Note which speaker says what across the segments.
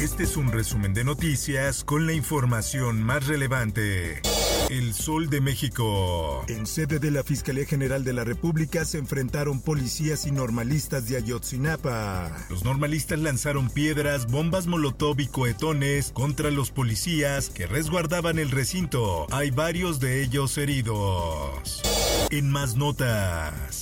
Speaker 1: Este es un resumen de noticias con la información más relevante. El Sol de México. En sede de la Fiscalía General de la República se enfrentaron policías y normalistas de Ayotzinapa. Los normalistas lanzaron piedras, bombas molotov y cohetones contra los policías que resguardaban el recinto. Hay varios de ellos heridos. En más notas.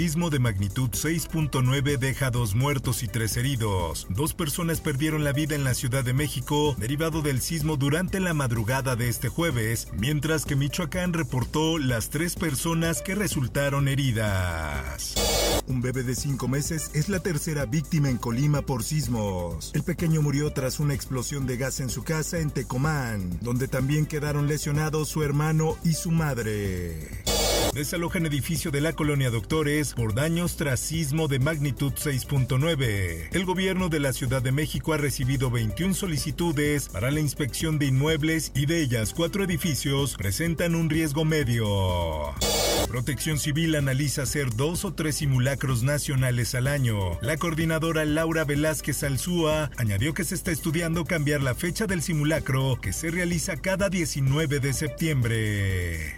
Speaker 1: Sismo de magnitud 6.9 deja dos muertos y tres heridos. Dos personas perdieron la vida en la Ciudad de México derivado del sismo durante la madrugada de este jueves, mientras que Michoacán reportó las tres personas que resultaron heridas. Un bebé de cinco meses es la tercera víctima en Colima por sismos. El pequeño murió tras una explosión de gas en su casa en Tecomán, donde también quedaron lesionados su hermano y su madre. Desalojan edificio de la colonia Doctores por daños tras sismo de magnitud 6.9. El gobierno de la Ciudad de México ha recibido 21 solicitudes para la inspección de inmuebles y de ellas cuatro edificios presentan un riesgo medio. Protección Civil analiza hacer dos o tres simulacros nacionales al año. La coordinadora Laura Velázquez Alzúa añadió que se está estudiando cambiar la fecha del simulacro que se realiza cada 19 de septiembre.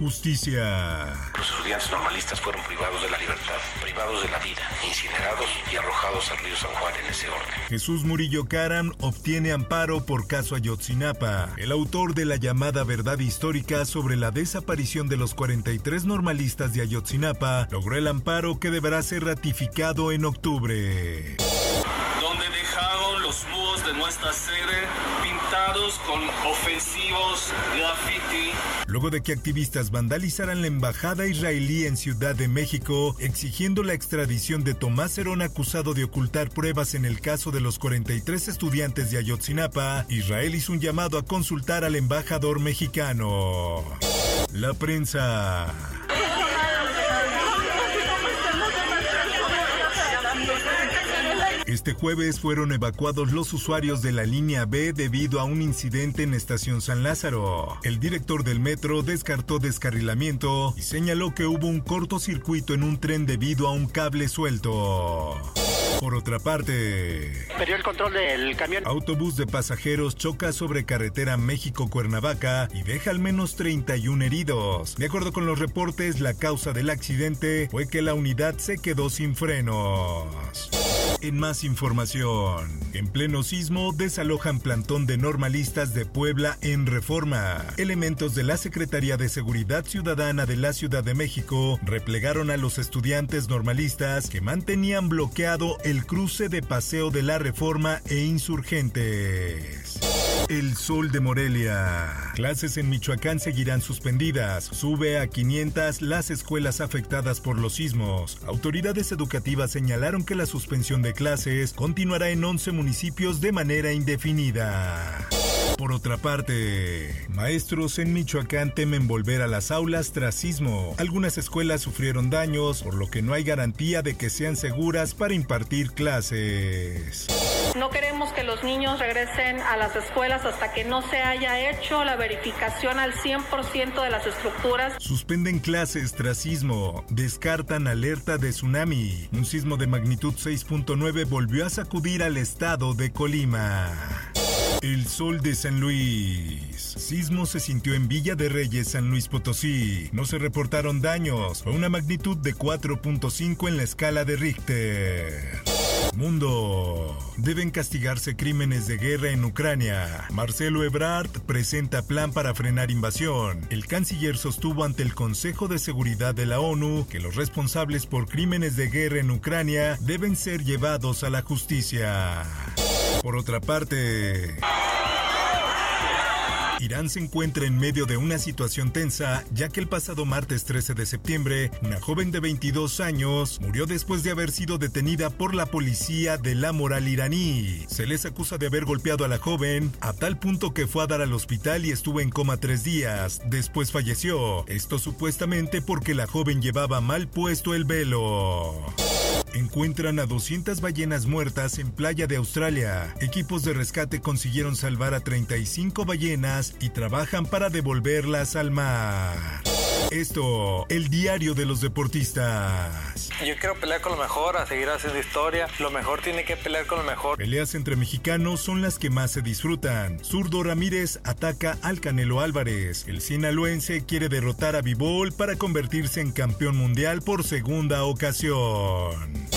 Speaker 1: Justicia.
Speaker 2: Los estudiantes normalistas fueron privados de la libertad, privados de la vida, incinerados y arrojados al río San Juan en ese orden.
Speaker 1: Jesús Murillo Caram obtiene amparo por caso Ayotzinapa. El autor de la llamada verdad histórica sobre la desaparición de los 43 normalistas de Ayotzinapa logró el amparo que deberá ser ratificado en octubre.
Speaker 3: Los de nuestra sede pintados con ofensivos graffiti.
Speaker 1: Luego de que activistas vandalizaran la embajada israelí en Ciudad de México, exigiendo la extradición de Tomás Herón acusado de ocultar pruebas en el caso de los 43 estudiantes de Ayotzinapa, Israel hizo un llamado a consultar al embajador mexicano. La prensa. Este jueves fueron evacuados los usuarios de la línea B debido a un incidente en Estación San Lázaro. El director del metro descartó descarrilamiento y señaló que hubo un cortocircuito en un tren debido a un cable suelto. Por otra parte,
Speaker 4: Perdió el control del camión.
Speaker 1: autobús de pasajeros choca sobre carretera México-Cuernavaca y deja al menos 31 heridos. De acuerdo con los reportes, la causa del accidente fue que la unidad se quedó sin frenos. En más información, en pleno sismo desalojan plantón de normalistas de Puebla en reforma. Elementos de la Secretaría de Seguridad Ciudadana de la Ciudad de México replegaron a los estudiantes normalistas que mantenían bloqueado el cruce de Paseo de la Reforma e Insurgentes. El Sol de Morelia. Clases en Michoacán seguirán suspendidas. Sube a 500 las escuelas afectadas por los sismos. Autoridades educativas señalaron que la suspensión de clases continuará en 11 municipios de manera indefinida. Por otra parte, maestros en Michoacán temen volver a las aulas tras sismo. Algunas escuelas sufrieron daños, por lo que no hay garantía de que sean seguras para impartir clases.
Speaker 5: No queremos que los niños regresen a las escuelas hasta que no se haya hecho la verificación al 100% de las estructuras.
Speaker 1: Suspenden clases tras sismo. Descartan alerta de tsunami. Un sismo de magnitud 6.9 volvió a sacudir al estado de Colima. El sol de San Luis. Sismo se sintió en Villa de Reyes, San Luis Potosí. No se reportaron daños. Fue una magnitud de 4.5 en la escala de Richter. Mundo. Deben castigarse crímenes de guerra en Ucrania. Marcelo Ebrard presenta plan para frenar invasión. El canciller sostuvo ante el Consejo de Seguridad de la ONU que los responsables por crímenes de guerra en Ucrania deben ser llevados a la justicia. Por otra parte, Irán se encuentra en medio de una situación tensa, ya que el pasado martes 13 de septiembre, una joven de 22 años murió después de haber sido detenida por la policía de la moral iraní. Se les acusa de haber golpeado a la joven a tal punto que fue a dar al hospital y estuvo en coma tres días. Después falleció. Esto supuestamente porque la joven llevaba mal puesto el velo. Encuentran a 200 ballenas muertas en playa de Australia. Equipos de rescate consiguieron salvar a 35 ballenas y trabajan para devolverlas al mar. Esto, el diario de los deportistas.
Speaker 6: Yo quiero pelear con lo mejor, a seguir haciendo historia. Lo mejor tiene que pelear con lo mejor.
Speaker 1: Peleas entre mexicanos son las que más se disfrutan. Zurdo Ramírez ataca al Canelo Álvarez. El sinaloense quiere derrotar a Bibol para convertirse en campeón mundial por segunda ocasión.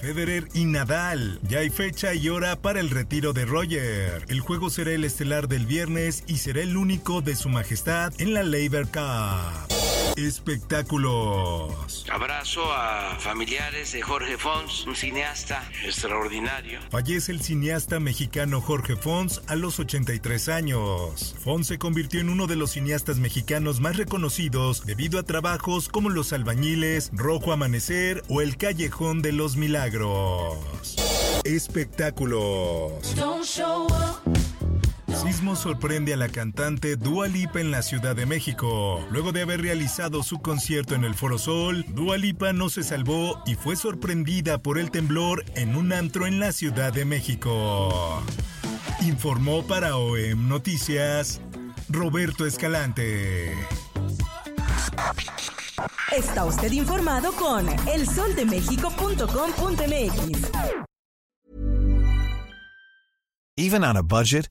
Speaker 1: Federer y Nadal. Ya hay fecha y hora para el retiro de Roger. El juego será el estelar del viernes y será el único de su majestad en la Labor Cup. Espectáculos.
Speaker 2: Abrazo a familiares de Jorge Fons, un cineasta extraordinario.
Speaker 1: Fallece el cineasta mexicano Jorge Fons a los 83 años. Fons se convirtió en uno de los cineastas mexicanos más reconocidos debido a trabajos como Los Albañiles, Rojo Amanecer o El Callejón de los Milagros. Espectáculos. Sismo sorprende a la cantante Dua Lipa en la Ciudad de México. Luego de haber realizado su concierto en el Foro Sol, Dua Lipa no se salvó y fue sorprendida por el temblor en un antro en la Ciudad de México. Informó para OEM Noticias Roberto Escalante.
Speaker 7: Está usted informado con elsoldemexico.com.mx.
Speaker 8: Even on a budget,